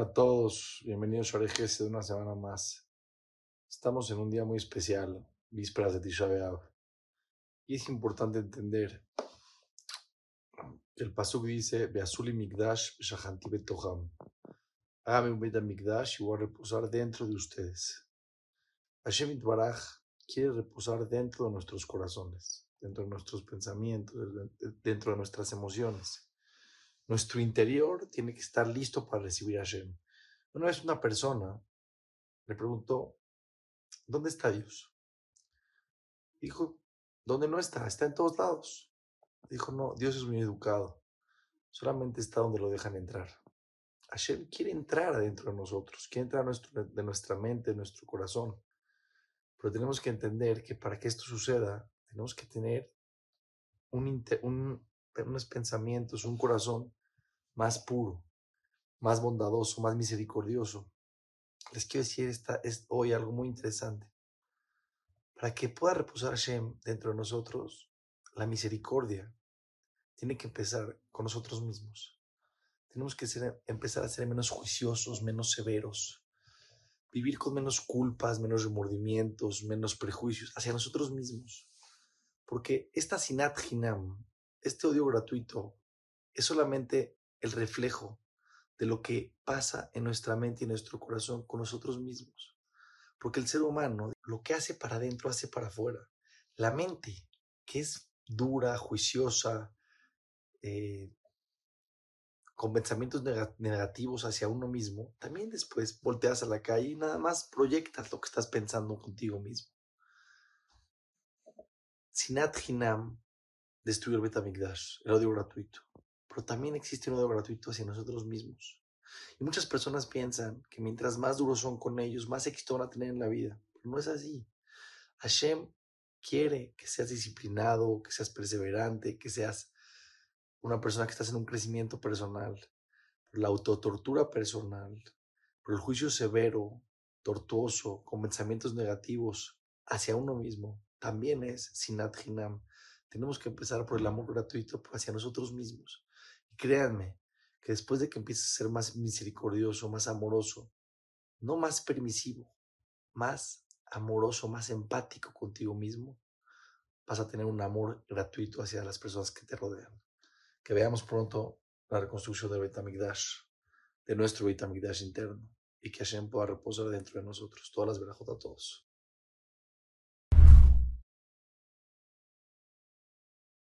a todos, bienvenidos a Orejes de una semana más. Estamos en un día muy especial, vísperas de Tisha B'Av, y es importante entender que el pasuk dice: Beazuli Migdash Shahanti Betoham. Hágame un Beit Migdash y voy a reposar dentro de ustedes. Hashem Itbaraj quiere reposar dentro de nuestros corazones, dentro de nuestros pensamientos, dentro de nuestras emociones. Nuestro interior tiene que estar listo para recibir a Hashem. Una vez una persona le preguntó, ¿dónde está Dios? Dijo, ¿dónde no está? Está en todos lados. Dijo, no, Dios es muy educado. Solamente está donde lo dejan entrar. Hashem quiere entrar adentro de nosotros, quiere entrar nuestro, de nuestra mente, de nuestro corazón. Pero tenemos que entender que para que esto suceda, tenemos que tener un, un unos pensamientos, un corazón más puro, más bondadoso, más misericordioso. Les quiero decir esta, es hoy algo muy interesante. Para que pueda reposar Hashem dentro de nosotros, la misericordia tiene que empezar con nosotros mismos. Tenemos que empezar a ser menos juiciosos, menos severos, vivir con menos culpas, menos remordimientos, menos prejuicios hacia nosotros mismos. Porque esta sinat hinam, este odio gratuito es solamente el reflejo de lo que pasa en nuestra mente y nuestro corazón con nosotros mismos. Porque el ser humano lo que hace para adentro hace para afuera. La mente, que es dura, juiciosa, eh, con pensamientos negativos hacia uno mismo, también después volteas a la calle y nada más proyectas lo que estás pensando contigo mismo. Sinat Hinam destruir el Betamigdash, el odio gratuito. Pero también existe un odio gratuito hacia nosotros mismos. Y muchas personas piensan que mientras más duros son con ellos, más éxito van a tener en la vida. No es así. Hashem quiere que seas disciplinado, que seas perseverante, que seas una persona que estás en un crecimiento personal. La autotortura personal, por el juicio severo, tortuoso, con pensamientos negativos hacia uno mismo, también es sinat hinam, tenemos que empezar por el amor gratuito hacia nosotros mismos. Y créanme que después de que empieces a ser más misericordioso, más amoroso, no más permisivo, más amoroso, más empático contigo mismo, vas a tener un amor gratuito hacia las personas que te rodean. Que veamos pronto la reconstrucción del Betamigdash, de nuestro Betamigdash interno, y que Hashem pueda reposar dentro de nosotros. Todas las verajas a todos.